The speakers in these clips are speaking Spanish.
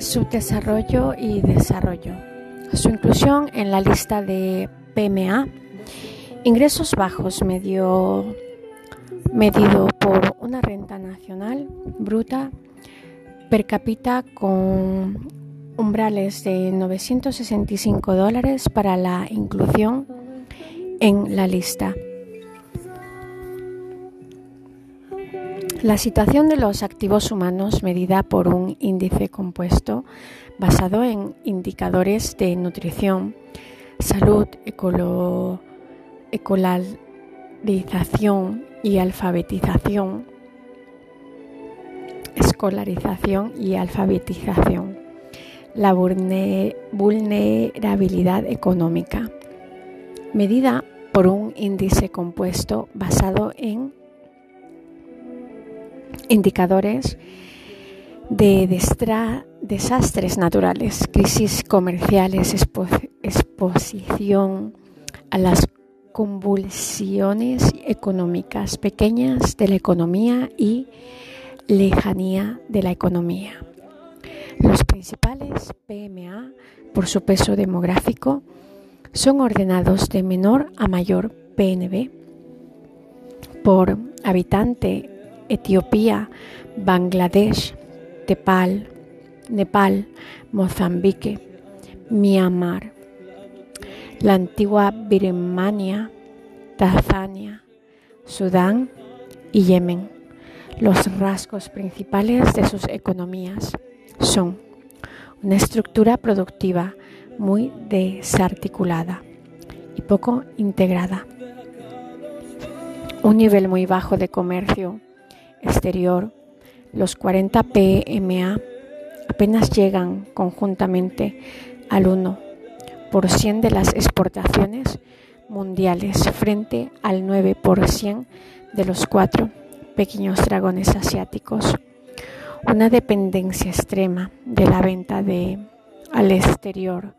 subdesarrollo y desarrollo. Su inclusión en la lista de PMA, ingresos bajos medio, medido por una renta nacional bruta per cápita con umbrales de 965 dólares para la inclusión en la lista. La situación de los activos humanos medida por un índice compuesto basado en indicadores de nutrición, salud, escolarización y alfabetización, escolarización y alfabetización, la vulnerabilidad económica, medida por un índice compuesto basado en indicadores de desastres naturales, crisis comerciales, exposición a las convulsiones económicas pequeñas de la economía y lejanía de la economía. Los principales PMA, por su peso demográfico, son ordenados de menor a mayor PNB por habitante Etiopía, Bangladesh, Nepal, Nepal, Mozambique, Myanmar, la antigua Birmania, Tanzania, Sudán y Yemen. Los rasgos principales de sus economías son una estructura productiva muy desarticulada y poco integrada, un nivel muy bajo de comercio exterior, los 40 PMA apenas llegan conjuntamente al 1% de las exportaciones mundiales frente al 9% de los cuatro pequeños dragones asiáticos. Una dependencia extrema de la venta de, al exterior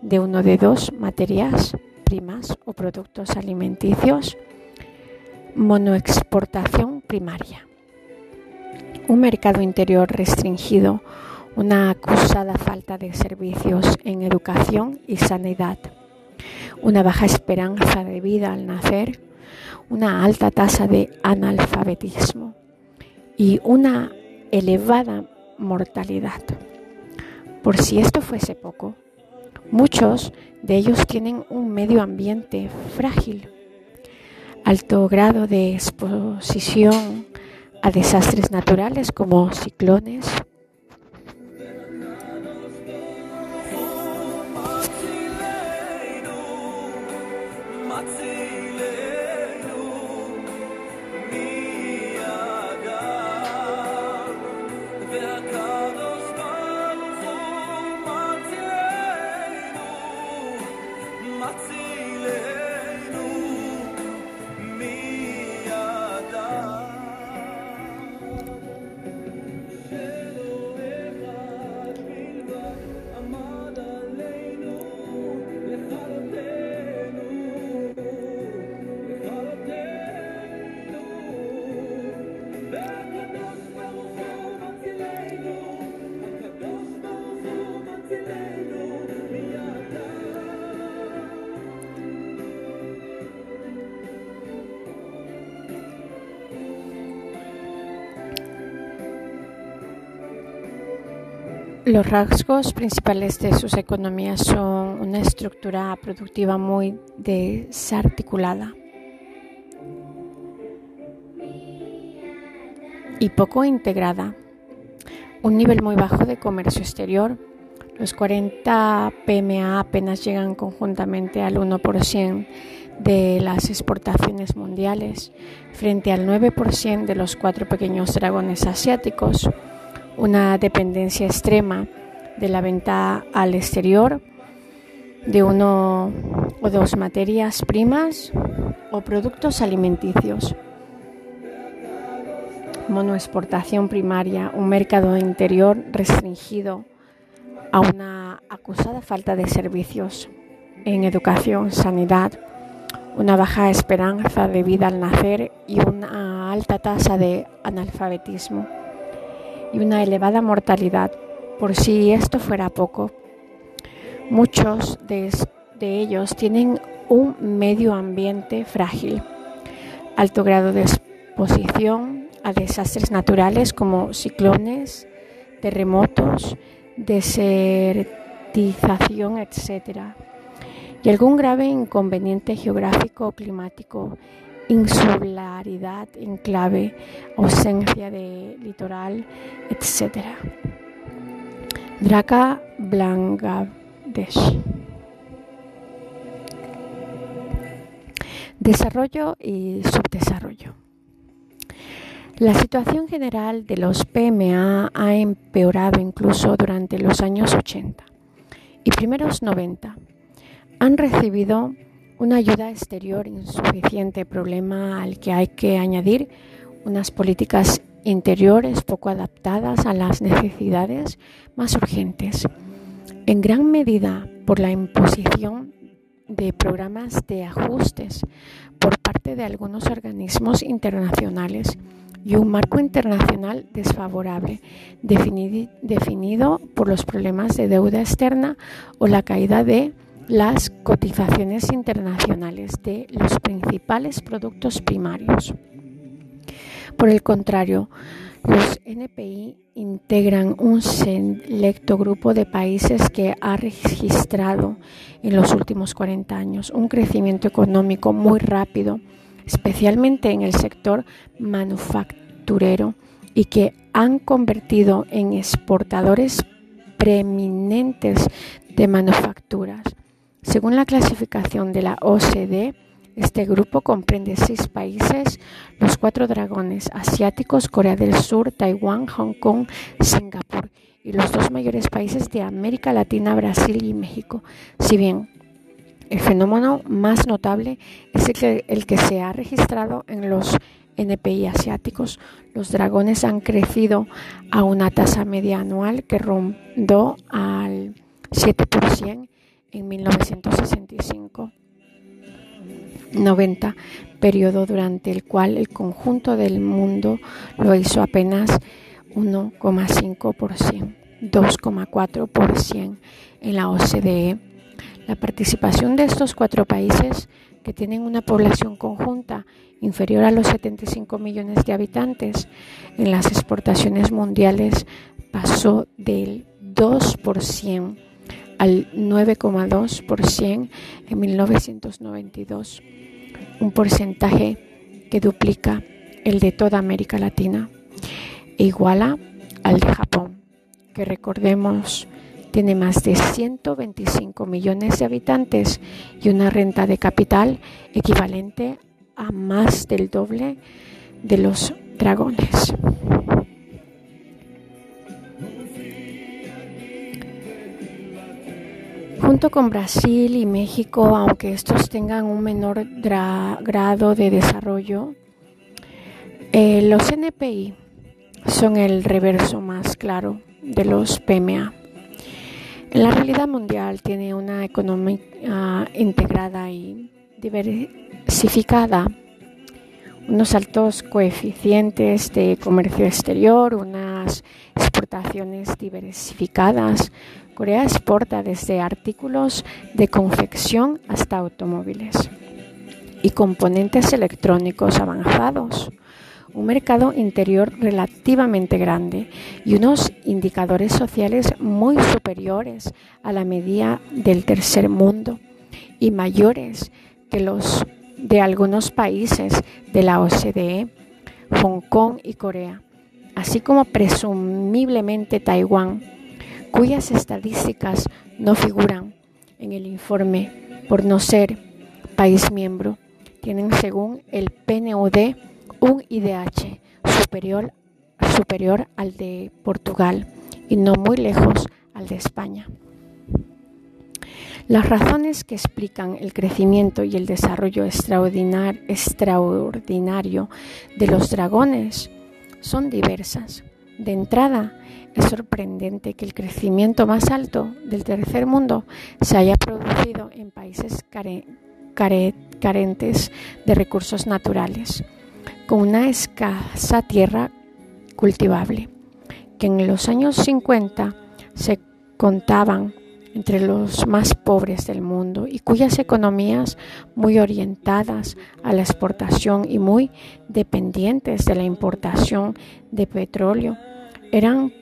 de uno de dos materias primas o productos alimenticios, monoexportación primaria un mercado interior restringido, una acusada falta de servicios en educación y sanidad, una baja esperanza de vida al nacer, una alta tasa de analfabetismo y una elevada mortalidad. Por si esto fuese poco, muchos de ellos tienen un medio ambiente frágil, alto grado de exposición a desastres naturales como ciclones, Los rasgos principales de sus economías son una estructura productiva muy desarticulada y poco integrada, un nivel muy bajo de comercio exterior. Los 40 PMA apenas llegan conjuntamente al 1% de las exportaciones mundiales frente al 9% de los cuatro pequeños dragones asiáticos una dependencia extrema de la venta al exterior de uno o dos materias primas o productos alimenticios. Monoexportación primaria, un mercado interior restringido a una acusada falta de servicios en educación, sanidad, una baja esperanza de vida al nacer y una alta tasa de analfabetismo y una elevada mortalidad. Por si esto fuera poco, muchos de, ellos tienen un medio ambiente frágil, alto grado de exposición a desastres naturales como ciclones, terremotos, desertización, etc. Y algún grave inconveniente geográfico o climático, insularidad, enclave, ausencia de litoral, etc. Draka Bangladesh. Desarrollo y subdesarrollo. La situación general de los PMA ha empeorado incluso durante los años 80 y primeros 90. Han recibido una ayuda exterior insuficiente, problema al que hay que añadir unas políticas interiores poco adaptadas a las necesidades más urgentes, en gran medida por la imposición de programas de ajustes por parte de algunos organismos internacionales y un marco internacional desfavorable, definido por los problemas de deuda externa o la caída de las cotizaciones internacionales de los principales productos primarios. Por el contrario, los NPI integran un selecto grupo de países que ha registrado en los últimos 40 años un crecimiento económico muy rápido especialmente en el sector manufacturero, y que han convertido en exportadores preeminentes de manufacturas. Según la clasificación de la OCDE, este grupo comprende seis países, los cuatro dragones asiáticos, Corea del Sur, Taiwán, Hong Kong, Singapur y los dos mayores países de América Latina, Brasil y México. Si bien el fenómeno más notable es el que, se ha registrado en los NPI asiáticos. Los dragones han crecido a una tasa media anual que rondó al 7% en 1965. 90, periodo durante el cual el conjunto del mundo lo hizo apenas 1,5%, 2,4% en la OCDE la participación de estos cuatro países, que tienen una población conjunta inferior a los 75 millones de habitantes, en las exportaciones mundiales pasó del 2% al 9,2% en 1992, un porcentaje que duplica el de toda América Latina e iguala al de Japón, que recordemos tiene más de 125 millones de habitantes y una renta de capital equivalente a más del doble de los dragones. Junto con Brasil y México, aunque estos tengan un menor grado de desarrollo, eh, los NPI son el reverso más claro de los PMA. La realidad mundial tiene una economía ah, integrada y diversificada, unos altos coeficientes de comercio exterior, unas exportaciones diversificadas. Corea exporta desde artículos de confección hasta automóviles y componentes electrónicos avanzados un mercado interior relativamente grande y unos indicadores sociales muy superiores a la media del tercer mundo y mayores que los de algunos países de la OCDE, Hong Kong y Corea, así como presumiblemente Taiwán, cuyas estadísticas no figuran en el informe por no ser país miembro, tienen según el PNUD un IDH superior, superior al de Portugal y no muy lejos al de España. Las razones que explican el crecimiento y el desarrollo extraordinario de los dragones son diversas. De entrada, es sorprendente que el crecimiento más alto del tercer mundo se haya producido en países carentes de recursos naturales con una escasa tierra cultivable, que en los años 50 se contaban entre los más pobres del mundo y cuyas economías muy orientadas a la exportación y muy dependientes de la importación de petróleo eran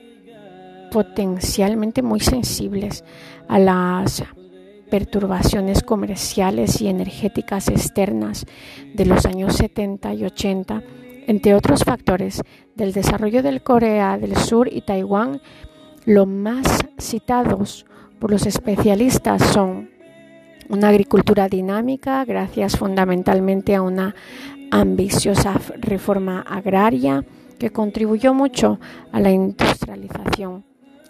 potencialmente muy sensibles a las perturbaciones comerciales y energéticas externas de los años 70 y 80, entre otros factores del desarrollo del Corea del Sur y Taiwán, los más citados por los especialistas son una agricultura dinámica gracias fundamentalmente a una ambiciosa reforma agraria que contribuyó mucho a la industrialización,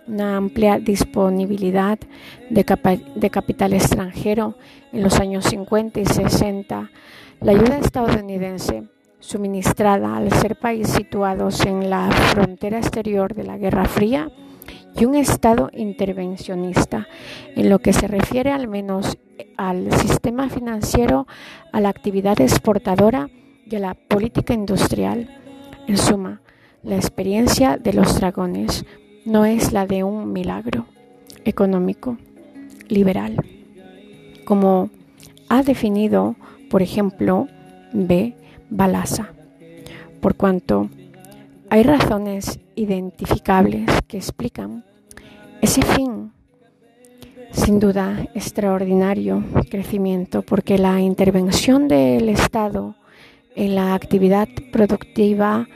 una amplia disponibilidad de, capital extranjero en los años 50 y 60, la ayuda estadounidense suministrada al ser país situados en la frontera exterior de la Guerra Fría y un Estado intervencionista en lo que se refiere al menos al sistema financiero, a la actividad exportadora y a la política industrial. En suma, la experiencia de los dragones no es la de un milagro económico liberal, como ha definido, por ejemplo, B. Balasa, por cuanto hay razones identificables que explican ese fin, sin duda extraordinario crecimiento, porque la intervención del Estado en la actividad productiva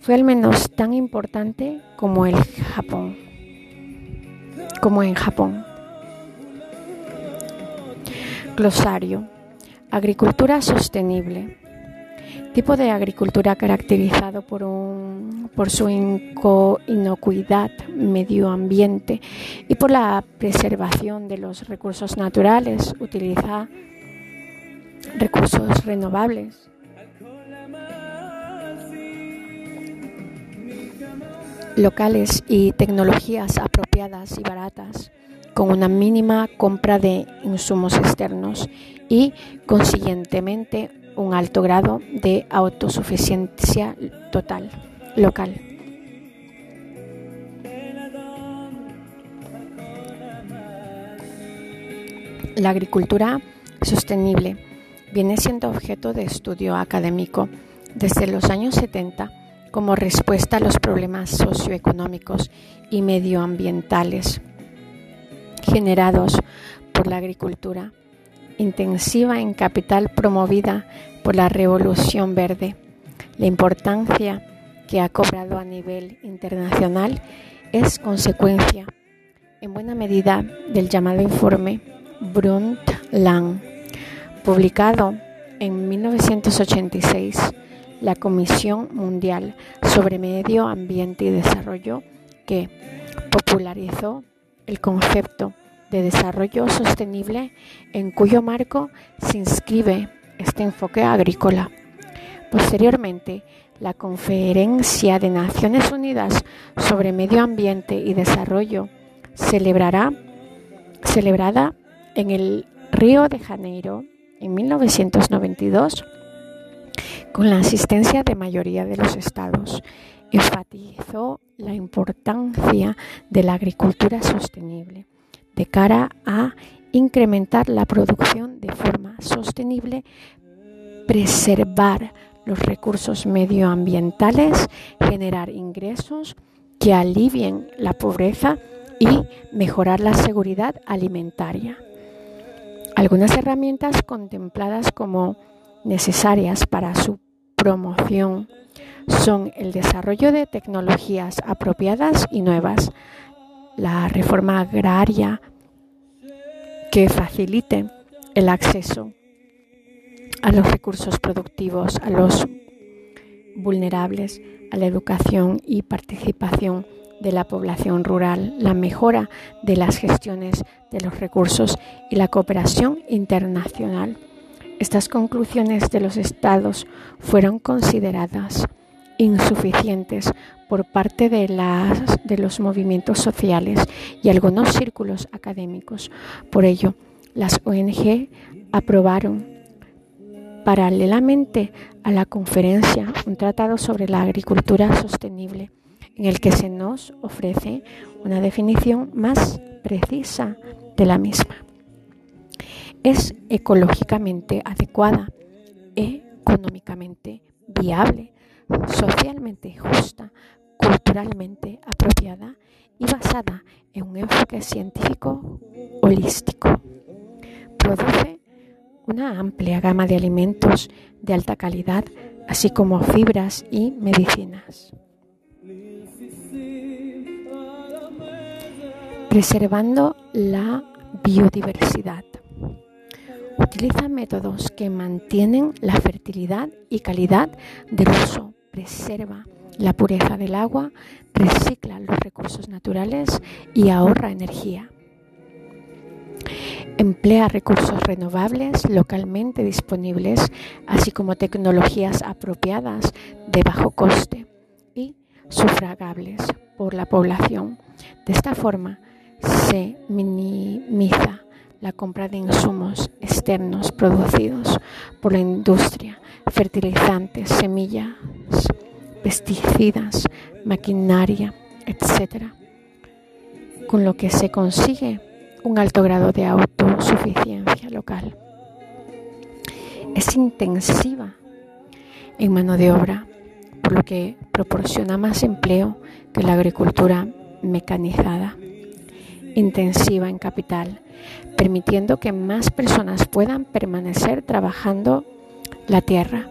fue al menos tan importante como el Japón, como en Japón. Glosario. Agricultura sostenible tipo de agricultura caracterizado por, un, por su inocuidad medio ambiente y por la preservación de los recursos naturales, utiliza recursos renovables. locales y tecnologías apropiadas y baratas, con una mínima compra de insumos externos y, consiguientemente, un alto grado de autosuficiencia total local. La agricultura sostenible viene siendo objeto de estudio académico desde los años 70 como respuesta a los problemas socioeconómicos y medioambientales generados por la agricultura intensiva en capital promovida por la Revolución Verde. La importancia que ha cobrado a nivel internacional es consecuencia, en buena medida, del llamado informe Brundtland, publicado en 1986 la Comisión Mundial sobre Medio Ambiente y Desarrollo, que popularizó el concepto de Desarrollo Sostenible en cuyo marco se inscribe este enfoque agrícola. Posteriormente, la Conferencia de Naciones Unidas sobre Medio Ambiente y Desarrollo celebrará, celebrada en el Río de Janeiro en 1992 con la asistencia de mayoría de los estados, enfatizó la importancia de la agricultura sostenible de cara a incrementar la producción de forma sostenible, preservar los recursos medioambientales, generar ingresos que alivien la pobreza y mejorar la seguridad alimentaria. Algunas herramientas contempladas como necesarias para su promoción son el desarrollo de tecnologías apropiadas y nuevas, la reforma agraria que facilite el acceso a los recursos productivos, a los vulnerables, a la educación y participación de la población rural, la mejora de las gestiones de los recursos y la cooperación internacional. Estas conclusiones de los estados fueron consideradas insuficientes por parte de, las, de los movimientos sociales y algunos círculos académicos. Por ello, las ONG aprobaron paralelamente a la conferencia un tratado sobre la agricultura sostenible en el que se nos ofrece una definición más precisa de la misma. Es ecológicamente adecuada, económicamente viable, socialmente justa, culturalmente apropiada y basada en un enfoque científico holístico. Produce una amplia gama de alimentos de alta calidad, así como fibras y medicinas. Preservando la biodiversidad. Utiliza métodos que mantienen la fertilidad y calidad del uso, preserva la pureza del agua, recicla los recursos naturales y ahorra energía. Emplea recursos renovables localmente disponibles, así como tecnologías apropiadas de bajo coste y sufragables por la población. De esta forma se minimiza la compra de insumos externos producidos por la industria, fertilizantes, semillas, pesticidas, maquinaria, etc. Con lo que se consigue un alto grado de autosuficiencia local. Es intensiva en mano de obra, por lo que proporciona más empleo que la agricultura mecanizada. Intensiva en capital, permitiendo que más personas puedan permanecer trabajando la tierra.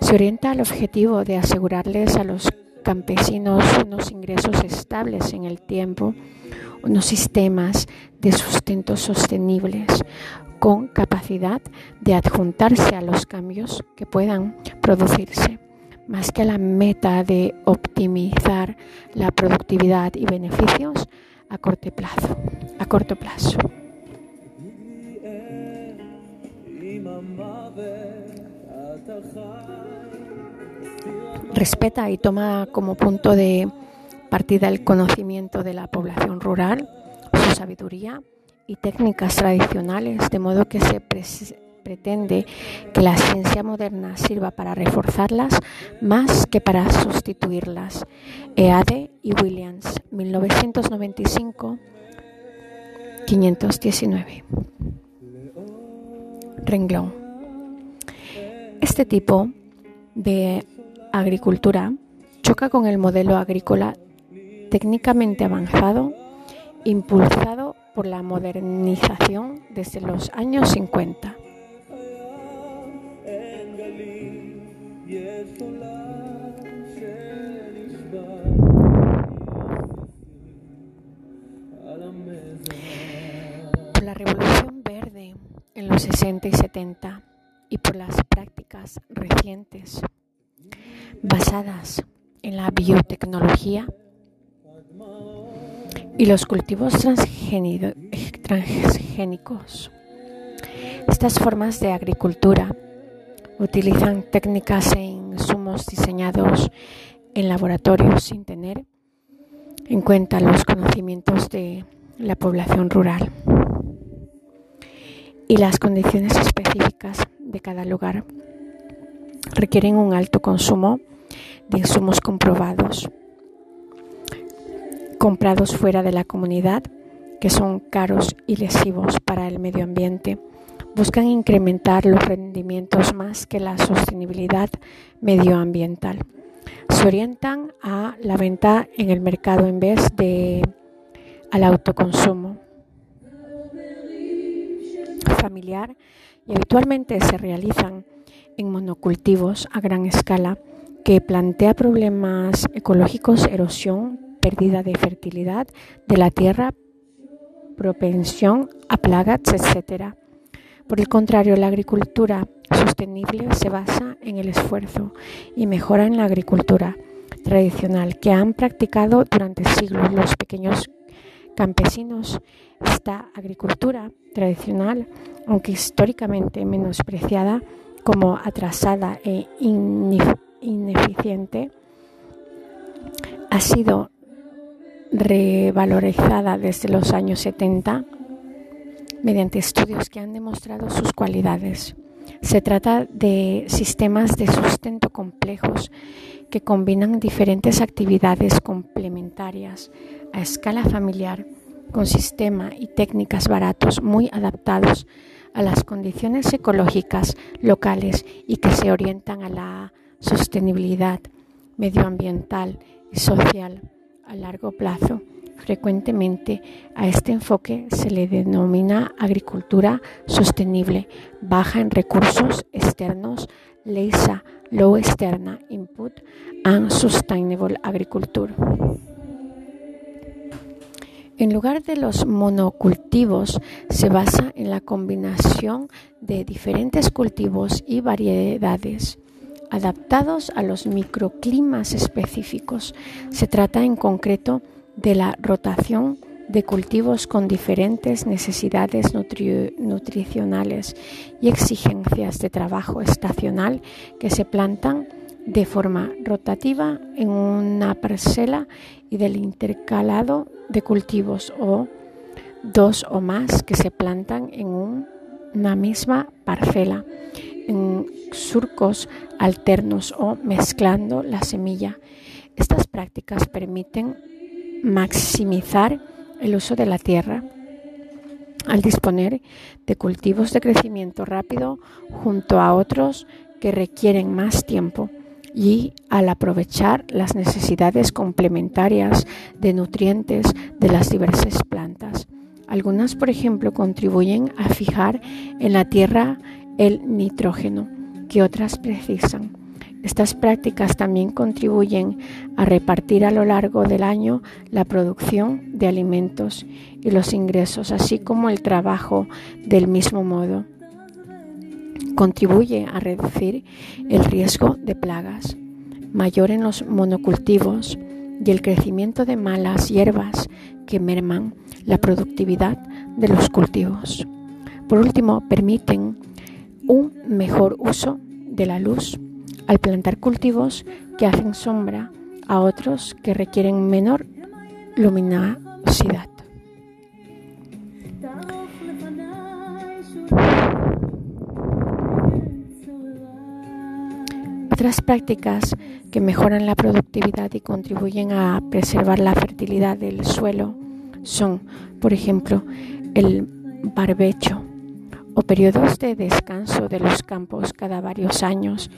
Se orienta al objetivo de asegurarles a los campesinos unos ingresos estables en el tiempo, unos sistemas de sustento sostenibles con capacidad de adjuntarse a los cambios que puedan producirse, más que a la meta de optimizar la productividad y beneficios a corto plazo. A corto plazo. Respeta y toma como punto de partida el conocimiento de la población rural, su sabiduría y técnicas tradicionales, de modo que se pretende que la ciencia moderna sirva para reforzarlas más que para sustituirlas. EADE y Williams, 1995, 519. Renglón. Este tipo de agricultura choca con el modelo agrícola técnicamente avanzado impulsado por la modernización desde los años 50. Por la revolución verde en los 60 y 70 y por las prácticas recientes basadas en la biotecnología y los cultivos transgénicos. Estas formas de agricultura utilizan técnicas e insumos diseñados en laboratorios sin tener en cuenta los conocimientos de la población rural y las condiciones específicas de cada lugar. Requieren un alto consumo de insumos comprobados comprados fuera de la comunidad, que son caros y lesivos para el medio ambiente, buscan incrementar los rendimientos más que la sostenibilidad medioambiental. Se orientan a la venta en el mercado en vez de al autoconsumo familiar y habitualmente se realizan en monocultivos a gran escala que plantea problemas ecológicos, erosión, pérdida de fertilidad de la tierra, propensión a plagas, etc. Por el contrario, la agricultura sostenible se basa en el esfuerzo y mejora en la agricultura tradicional que han practicado durante siglos los pequeños campesinos. Esta agricultura tradicional, aunque históricamente menospreciada como atrasada e ineficiente, ha sido revalorizada desde los años 70 mediante estudios que han demostrado sus cualidades. Se trata de sistemas de sustento complejos que combinan diferentes actividades complementarias a escala familiar con sistema y técnicas baratos muy adaptados a las condiciones ecológicas locales y que se orientan a la sostenibilidad medioambiental y social a largo plazo. Frecuentemente a este enfoque se le denomina agricultura sostenible, baja en recursos externos, LEISA, Low External Input and Sustainable Agriculture. En lugar de los monocultivos, se basa en la combinación de diferentes cultivos y variedades adaptados a los microclimas específicos. Se trata en concreto de la rotación de cultivos con diferentes necesidades nutricionales y exigencias de trabajo estacional que se plantan de forma rotativa en una parcela y del intercalado de cultivos o dos o más que se plantan en una misma parcela, en surcos alternos o mezclando la semilla. Estas prácticas permiten maximizar el uso de la tierra al disponer de cultivos de crecimiento rápido junto a otros que requieren más tiempo y al aprovechar las necesidades complementarias de nutrientes de las diversas plantas. Algunas, por ejemplo, contribuyen a fijar en la tierra el nitrógeno que otras precisan. Estas prácticas también contribuyen a repartir a lo largo del año la producción de alimentos y los ingresos, así como el trabajo del mismo modo contribuye a reducir el riesgo de plagas, mayor en los monocultivos y el crecimiento de malas hierbas que merman la productividad de los cultivos. Por último, permiten un mejor uso de la luz al plantar cultivos que hacen sombra a otros que requieren menor luminosidad. Otras prácticas que mejoran la productividad y contribuyen a preservar la fertilidad del suelo son, por ejemplo, el barbecho o periodos de descanso de los campos cada varios años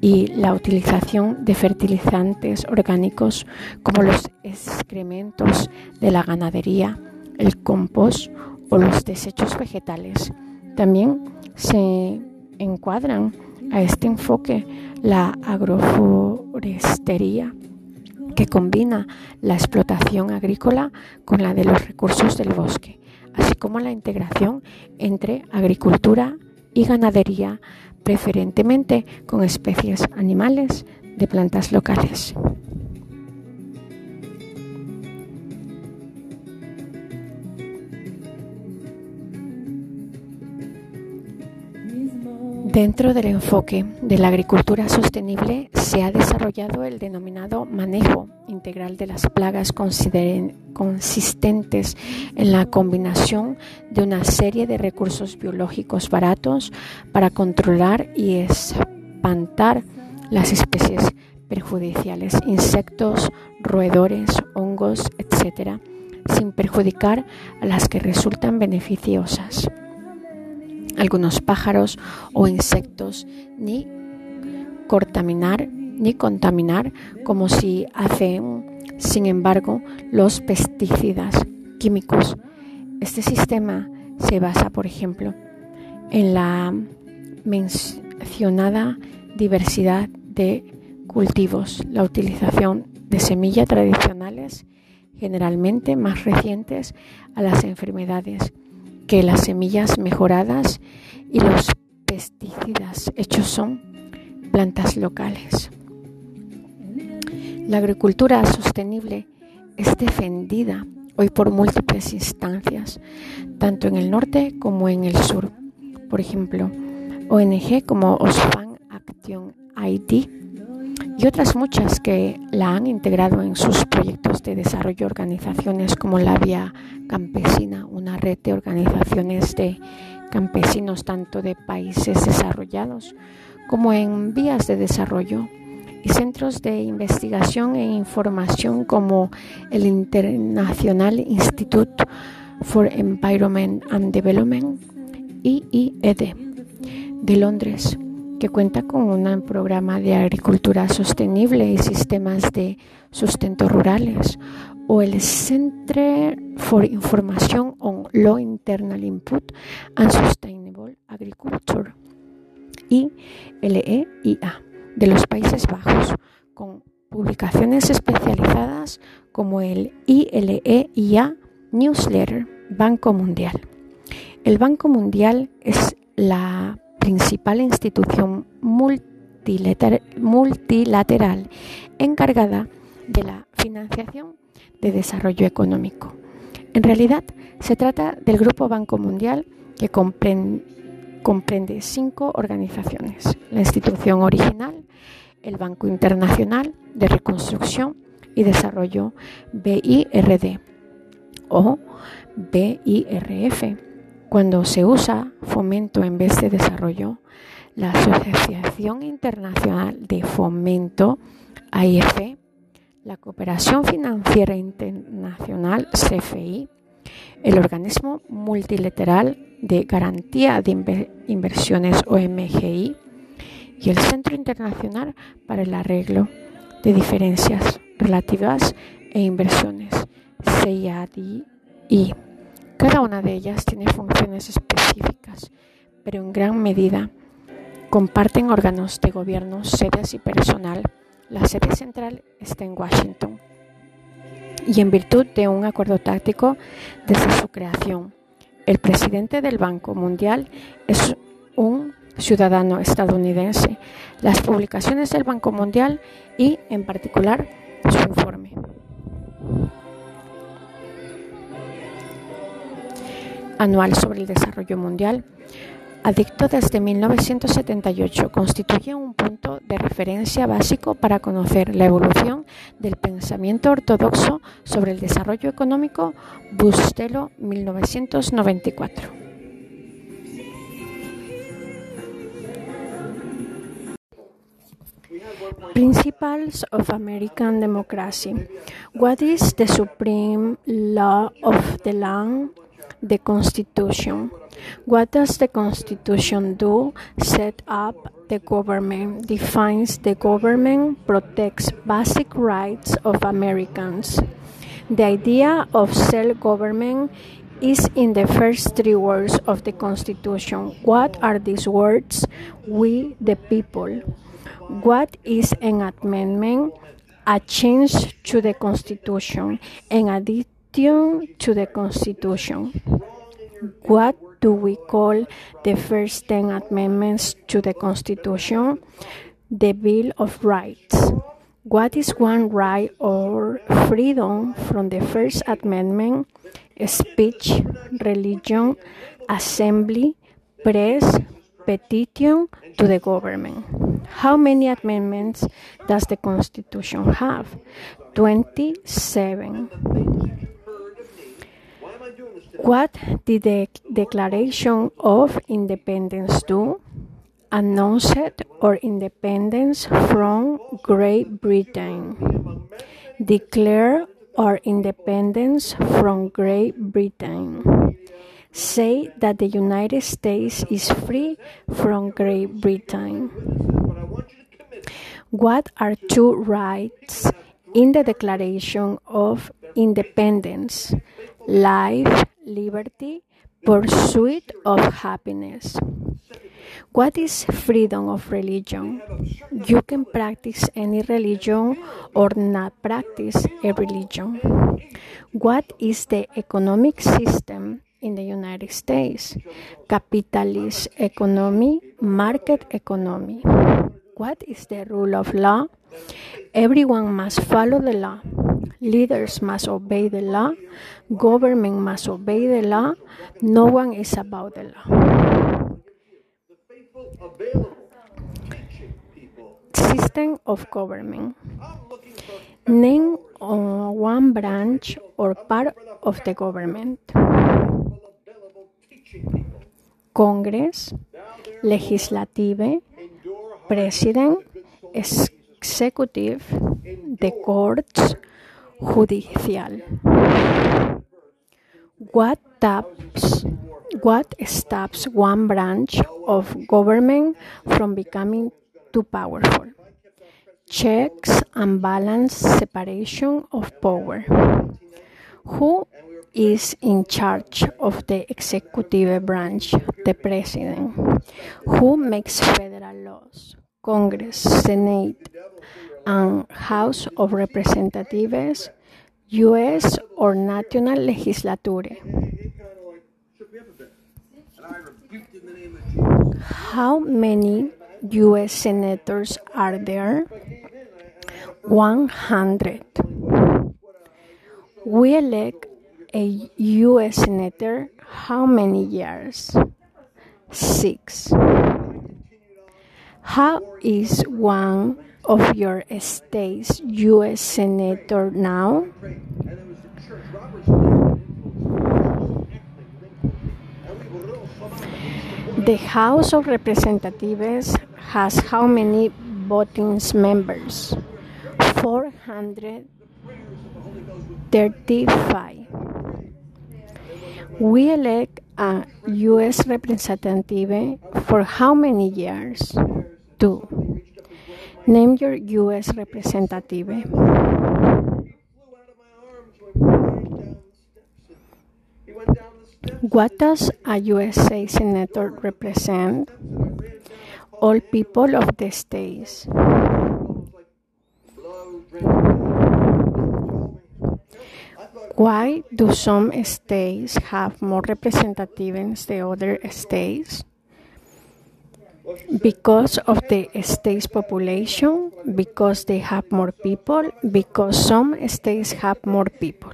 y la utilización de fertilizantes orgánicos como los excrementos de la ganadería, el compost o los desechos vegetales. También se encuadran a este enfoque la agroforestería, que combina la explotación agrícola con la de los recursos del bosque, así como la integración entre agricultura y ganadería, preferentemente con especies animales de plantas locales. Dentro del enfoque de la agricultura sostenible se ha desarrollado el denominado manejo integral de las plagas consistentes en la combinación de una serie de recursos biológicos baratos para controlar y espantar las especies perjudiciales, insectos, roedores, hongos, etc., sin perjudicar a las que resultan beneficiosas algunos pájaros o insectos, ni contaminar, ni contaminar como si hacen, sin embargo, los pesticidas químicos. Este sistema se basa, por ejemplo, en la mencionada diversidad de cultivos, la utilización de semillas tradicionales, generalmente más recientes a las enfermedades, que las semillas mejoradas y los pesticidas hechos son plantas locales. La agricultura sostenible es defendida hoy por múltiples instancias, tanto en el norte como en el sur. Por ejemplo, ONG como Osfan Action ID y otras muchas que la han integrado en sus proyectos de desarrollo, organizaciones como la Vía Campesina, una red de organizaciones de campesinos tanto de países desarrollados como en vías de desarrollo y centros de investigación e información como el International Institute for Environment and Development, IIED, de Londres, que cuenta con un programa de agricultura sostenible y sistemas de sustento rurales, o el Centre for Information on Low Internal Input and Sustainable Agriculture, ILEIA, de los Países Bajos, con publicaciones especializadas como el ILEIA Newsletter Banco Mundial. El Banco Mundial es la principal institución multilateral encargada de la financiación de desarrollo económico. En realidad, se trata del Grupo Banco Mundial que comprende, cinco organizaciones. La institución original, el Banco Internacional de Reconstrucción y Desarrollo BIRD o BIRF cuando se usa fomento en vez de desarrollo, la Asociación Internacional de Fomento, AIF, la Cooperación Financiera Internacional, CFI, el Organismo Multilateral de Garantía de Inversiones, OMGI, y el Centro Internacional para el Arreglo de Diferencias Relativas e Inversiones, CIADI. Cada una de ellas tiene funciones específicas, pero en gran medida comparten órganos de gobierno, sedes y personal. La sede central está en Washington y en virtud de un acuerdo táctico desde su creación. El presidente del Banco Mundial es un ciudadano estadounidense. Las publicaciones del Banco Mundial y, en particular, su informe. Anual sobre el desarrollo mundial, adicto desde 1978, constituye un punto de referencia básico para conocer la evolución del pensamiento ortodoxo sobre el desarrollo económico Bustelo 1994. Principles of American Democracy. What is the supreme law of the land? The Constitution. What does the Constitution do? Set up the government, defines the government, protects basic rights of Americans. The idea of self government is in the first three words of the Constitution. What are these words? We, the people. What is an amendment? A change to the Constitution. An addition to the Constitution. What do we call the first 10 amendments to the Constitution? The Bill of Rights. What is one right or freedom from the First Amendment? Speech, religion, assembly, press, petition to the government. How many amendments does the Constitution have? 27. What did the Declaration of Independence do? Announced our independence from Great Britain. Declare our independence from Great Britain. Say that the United States is free from Great Britain. What are two rights in the Declaration of Independence? Life, liberty, pursuit of happiness. What is freedom of religion? You can practice any religion or not practice a religion. What is the economic system in the United States? Capitalist economy, market economy. What is the rule of law? Everyone must follow the law. Leaders must obey the law. Government must obey the law. No one is above the law. System of government. Name uh, one branch or part of the government. Congress, Legislative, President, executive, the courts, judicial. What stops, what stops one branch of government from becoming too powerful? Checks and balance separation of power. Who is in charge of the executive branch? The president. Who makes federal laws? Congress, Senate, and House of Representatives, U.S. or national legislature. How many U.S. senators are there? 100. We elect a U.S. senator how many years? Six. How is one of your state's U.S. senator now? The House of Representatives has how many voting members? 435. We elect a U.S. representative for how many years? Two. Name your U.S. representative. What does a USA senator represent? All people of the states. Why do some states have more representatives than other states? Because of the state's population, because they have more people, because some states have more people.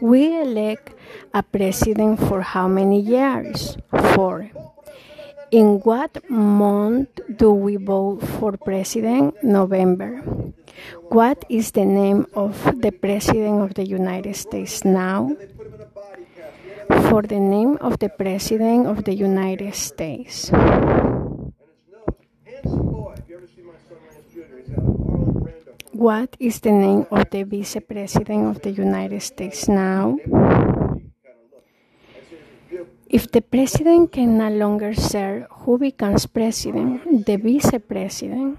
We elect a president for how many years? Four. In what month do we vote for president? November. What is the name of the president of the United States now? For the name of the president of the United States. What is the name of the vice president of the United States now? If the president can no longer serve, who becomes president? The vice president.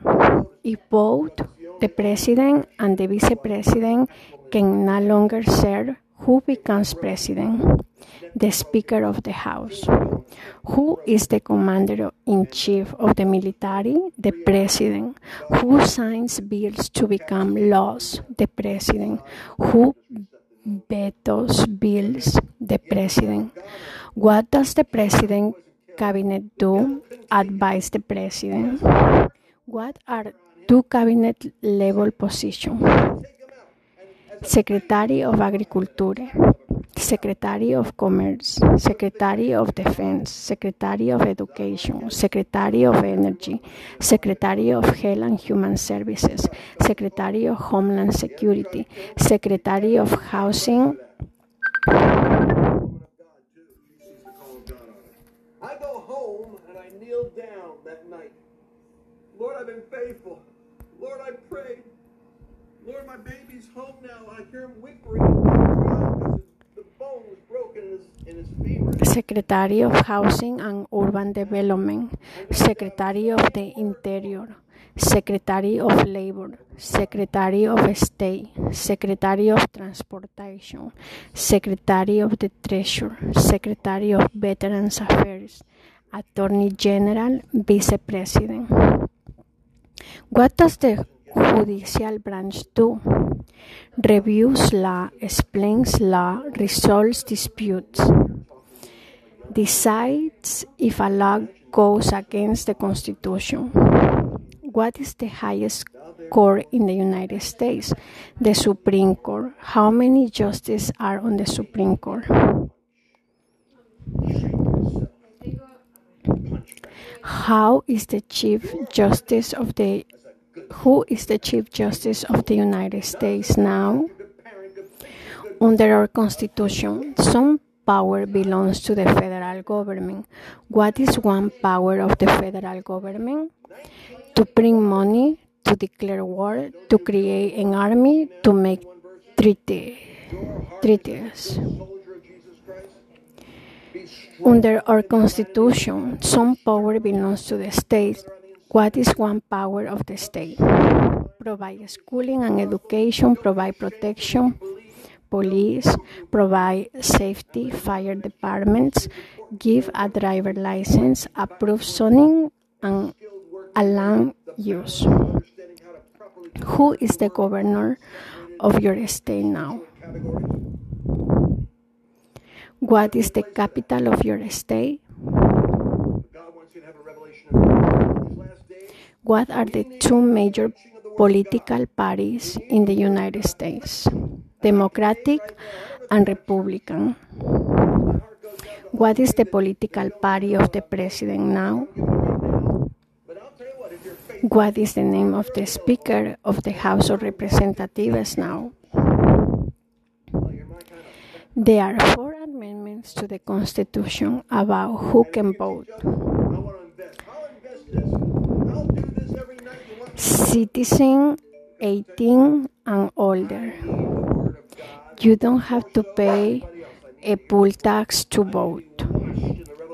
If both the president and the vice president can no longer serve, who becomes president? The Speaker of the House. Who is the commander in chief of the military? The president. Who signs bills to become laws? The president. Who vetoes bills? The president. What does the president cabinet do? Advise the president. What are two cabinet level positions? Secretary of Agriculture, Secretary of Commerce, Secretary of Defense, Secretary of Education, Secretary of Energy, Secretary of Health and Human Services, Secretary of Homeland Security, Secretary of Housing. Lord, I prayed. Lord, my baby's home now. I hear him whimpering. In. Secretary of Housing and Urban Development, Secretary of the Interior, Secretary of Labor, Secretary of State, Secretary of Transportation, Secretary of the Treasury, Secretary of Veterans Affairs, Attorney General, Vice President. What does the judicial branch do? Reviews law, explains law, resolves disputes, decides if a law goes against the Constitution. What is the highest court in the United States? The Supreme Court. How many justices are on the Supreme Court? How is the Chief Justice of the who is the Chief Justice of the United States now? Under our Constitution, some power belongs to the federal government. What is one power of the federal government? To print money, to declare war, to create an army, to make treaty, treaties. Under our constitution, some power belongs to the state. What is one power of the state? Provide schooling and education, provide protection, police, provide safety, fire departments, give a driver license, approve zoning, and a land use. Who is the governor of your state now? What is the capital of your state? What are the two major political parties in the United States? Democratic and Republican. What is the political party of the president now? What is the name of the Speaker of the House of Representatives now? There are four amendments to the Constitution about who can vote. Citizen 18 and older. You don't have to pay a poll tax to vote.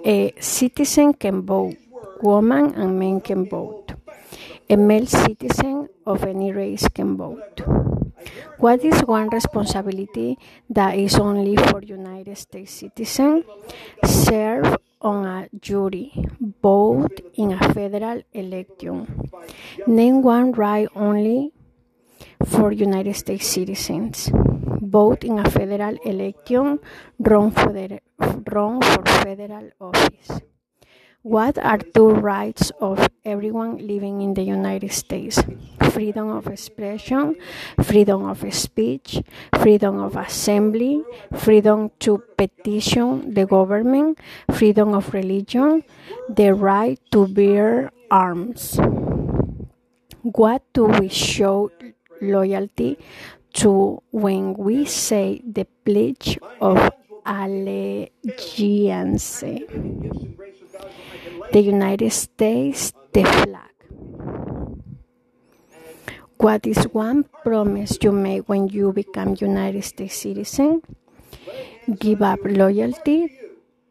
A citizen can vote. Women and men can vote. A male citizen of any race can vote. What is one responsibility that is only for United States citizens? Serve on a jury, vote in a federal election. Name one right only for United States citizens. Vote in a federal election, run for, the, run for federal office. What are two rights of everyone living in the United States? Freedom of expression, freedom of speech, freedom of assembly, freedom to petition the government, freedom of religion, the right to bear arms. What do we show loyalty to when we say the Pledge of Allegiance? The United States, the flag. What is one promise you make when you become United States citizen? Give up loyalty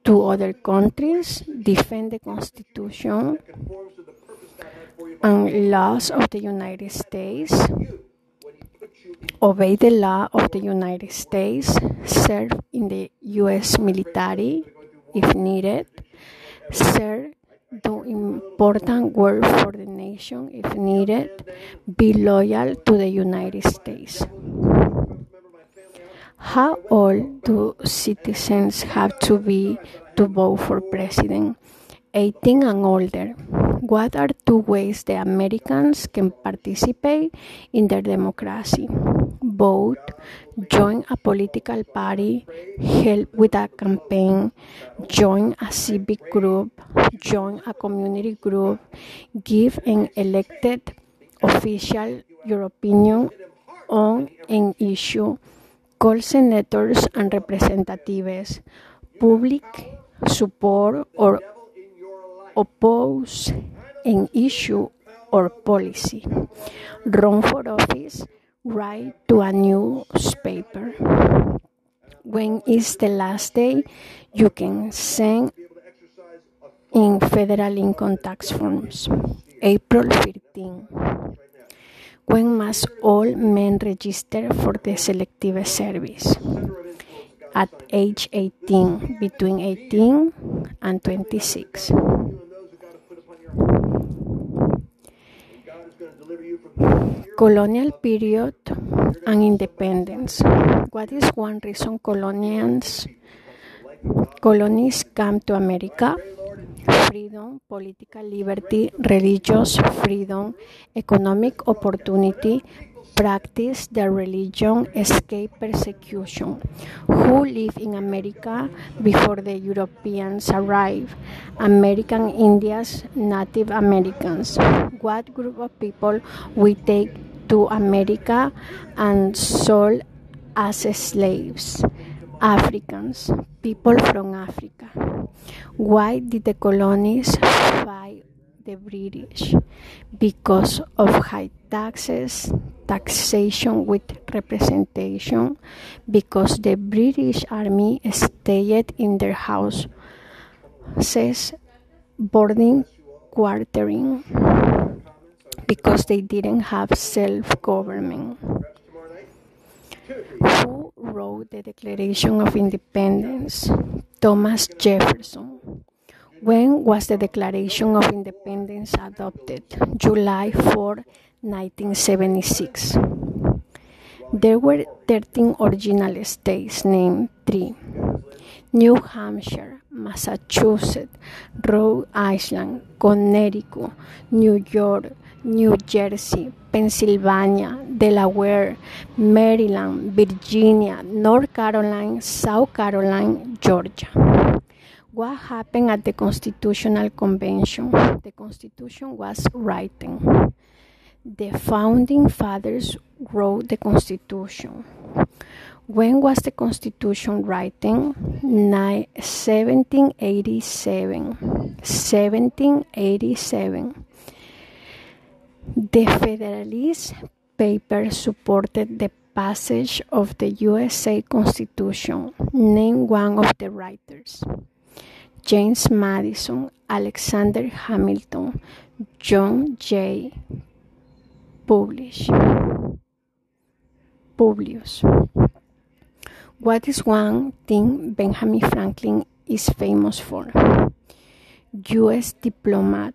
to other countries, defend the Constitution and laws of the United States, obey the law of the United States, serve in the U.S. military if needed, serve do important work for the nation if needed, be loyal to the United States. How old do citizens have to be to vote for president? 18 and older. What are two ways the Americans can participate in their democracy? Vote, join a political party, help with a campaign, join a civic group, join a community group, give an elected official your opinion on an issue, call senators and representatives, public support or oppose an issue or policy, run for office, write to a newspaper. When is the last day you can send in federal income tax forms? April 15. When must all men register for the selective service? At age 18, between 18 and 26. Colonial period and independence. What is one reason colonials colonies come to America? Freedom, political liberty, religious freedom, economic opportunity, practice their religion, escape persecution. Who lived in America before the Europeans arrived? American Indians, Native Americans. What group of people we take to America and sold as slaves? Africans, people from Africa. Why did the colonies fight the British because of high taxes, taxation with representation, because the British Army stayed in their houses, boarding, quartering, because they didn't have self government. Who wrote the Declaration of Independence? Thomas Jefferson. When was the Declaration of Independence adopted? July 4, 1976. There were 13 original states, named three New Hampshire, Massachusetts, Rhode Island, Connecticut, New York, New Jersey, Pennsylvania, Delaware, Maryland, Virginia, North Carolina, South Carolina, Georgia. What happened at the Constitutional Convention? The Constitution was written. The founding fathers wrote the Constitution. When was the Constitution written? 1787. 1787. The Federalist Papers supported the passage of the USA Constitution. Name one of the writers. James Madison, Alexander Hamilton, John Jay Publish. Publius. What is one thing Benjamin Franklin is famous for? U.S. diplomat,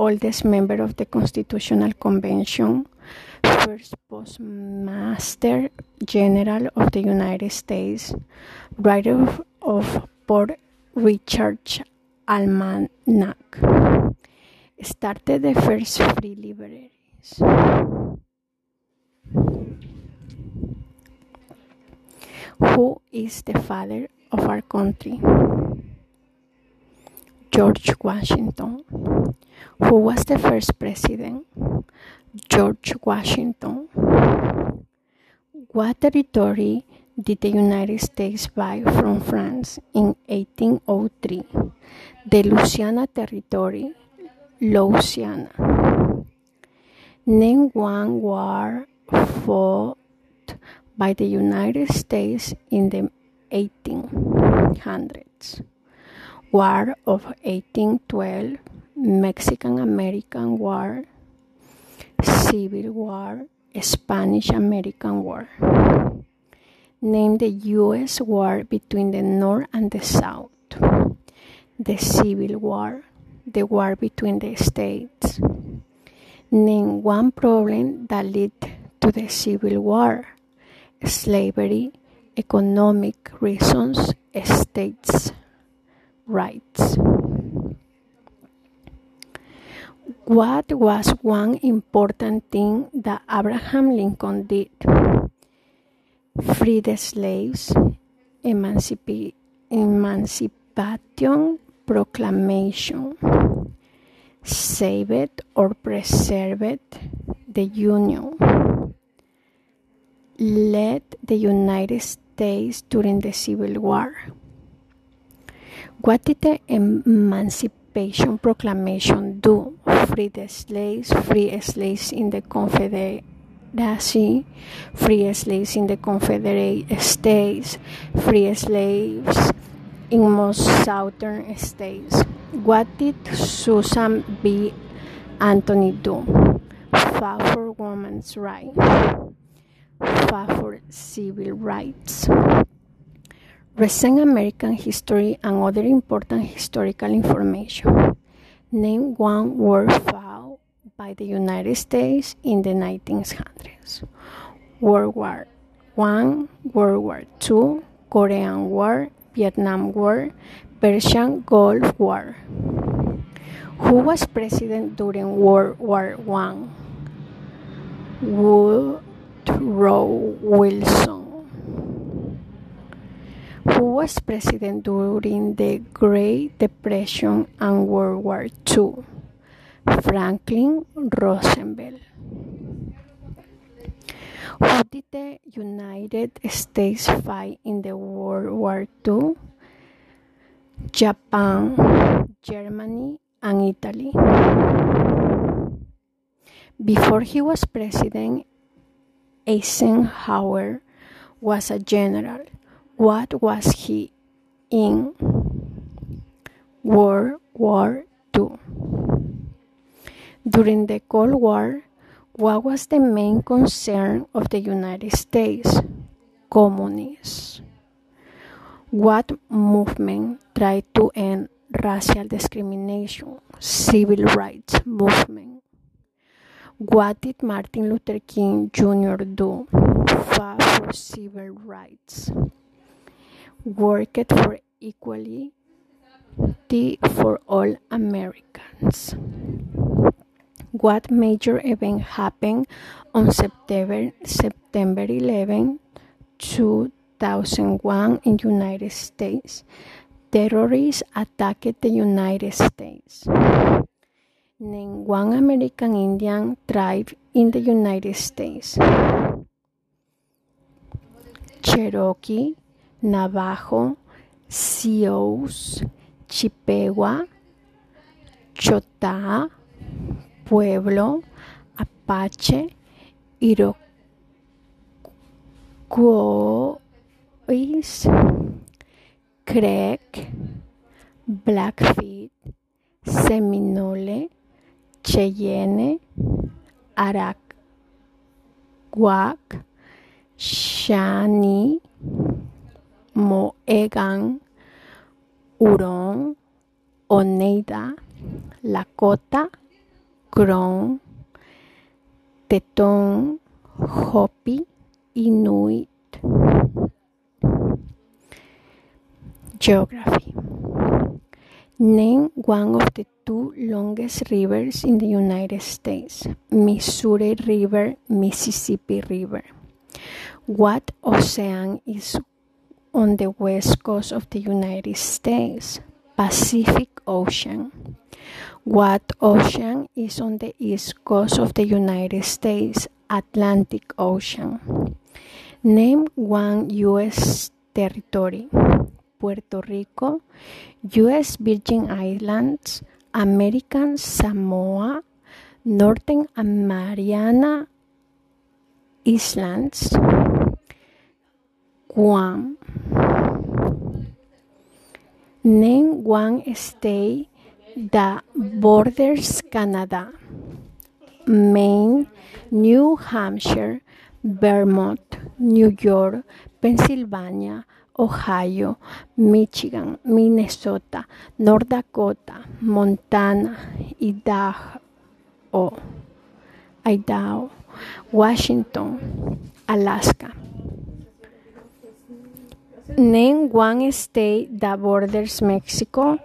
oldest member of the Constitutional Convention, first postmaster general of the United States, writer of, of Port Richard Almanac, started the first free libraries. Who is the father of our country? George Washington. Who was the first president? George Washington. What territory did the United States buy from France in 1803? The Louisiana Territory, Louisiana. Name one war fought by the United States in the 1800s. War of 1812, Mexican American War, Civil War, Spanish American War. Name the U.S. war between the North and the South. The Civil War, the war between the states. Name one problem that led to the Civil War slavery, economic reasons, states' rights. What was one important thing that Abraham Lincoln did? Free the slaves, Emancipation Proclamation, saved or preserved the Union, led the United States during the Civil War. What did the Emancipation Proclamation do? Free the slaves, free slaves in the Confederacy, free slaves in the Confederate States, free slaves in most southern states. What did Susan B. Anthony do? Fought for women's rights, fought for civil rights. Recent American history and other important historical information. Name one war fought by the United States in the 1900s. World War I, World War II, Korean War, Vietnam War, Persian Gulf War. Who was president during World War I? Woodrow Wilson. Who was president during the Great Depression and World War II? Franklin Roosevelt. Who did the United States fight in the World War II? Japan, Germany, and Italy. Before he was president, Eisenhower was a general. What was he in World War II? During the Cold War, what was the main concern of the United States? Communists. What movement tried to end racial discrimination? Civil rights movement. What did Martin Luther King Jr. do? Fought for civil rights. Worked for equality for all Americans. What major event happened on September, September 11, 2001 in United States? Terrorists attacked the United States. Name one American Indian tribe in the United States. Cherokee, Navajo, Sioux, Chippewa, Chota, Pueblo, Apache, Iroquois, Creek, Blackfeet, Seminole, Cheyenne, Arawak, Shawnee, Mohegan, Huron, Oneida, Lakota, Kron, Teton, Hopi, Inuit. Geography. Name one of the two longest rivers in the United States Missouri River, Mississippi River. What ocean is on the west coast of the United States? Pacific Ocean. What ocean is on the east coast of the United States? Atlantic Ocean. Name one U.S. territory. Puerto Rico, U.S. Virgin Islands, American Samoa, Northern Mariana Islands, Guam. Name one state that borders Canada. Maine, New Hampshire, Vermont, New York, Pennsylvania, Ohio, Michigan, Minnesota, North Dakota, Montana, Idaho, Idaho, Washington, Alaska. Name one state that borders Mexico,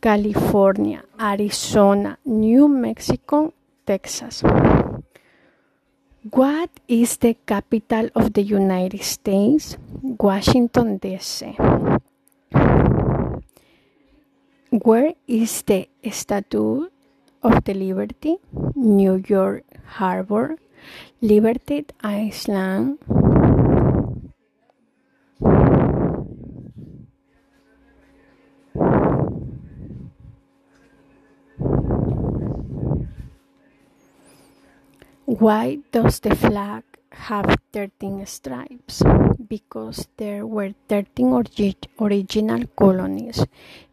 California, Arizona, New Mexico, Texas. What is the capital of the United States? Washington, D.C. Where is the Statue of the Liberty? New York Harbor, Liberty Island. Why does the flag have 13 stripes? Because there were 13 origi- original colonies.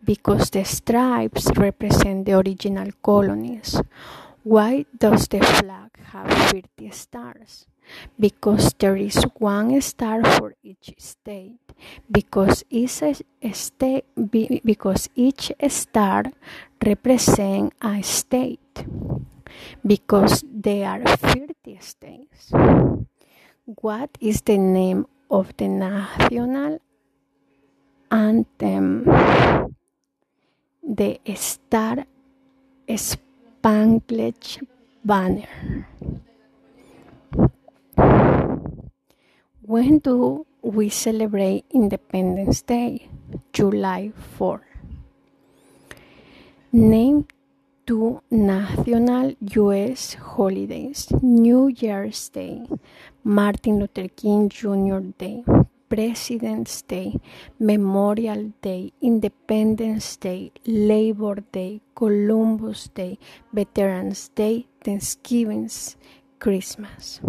Because the stripes represent the original colonies. Why does the flag have 50 stars? Because there is one star for each state. Because each state, because each star represents a state because there are 30 states. What is the name of the national anthem? The Star Spangled Banner. When do we celebrate Independence Day? July 4. Name two national U.S. holidays New Year's Day, Martin Luther King Jr. Day, President's Day, Memorial Day, Independence Day, Labor Day, Columbus Day, Veterans Day, Thanksgiving, Christmas.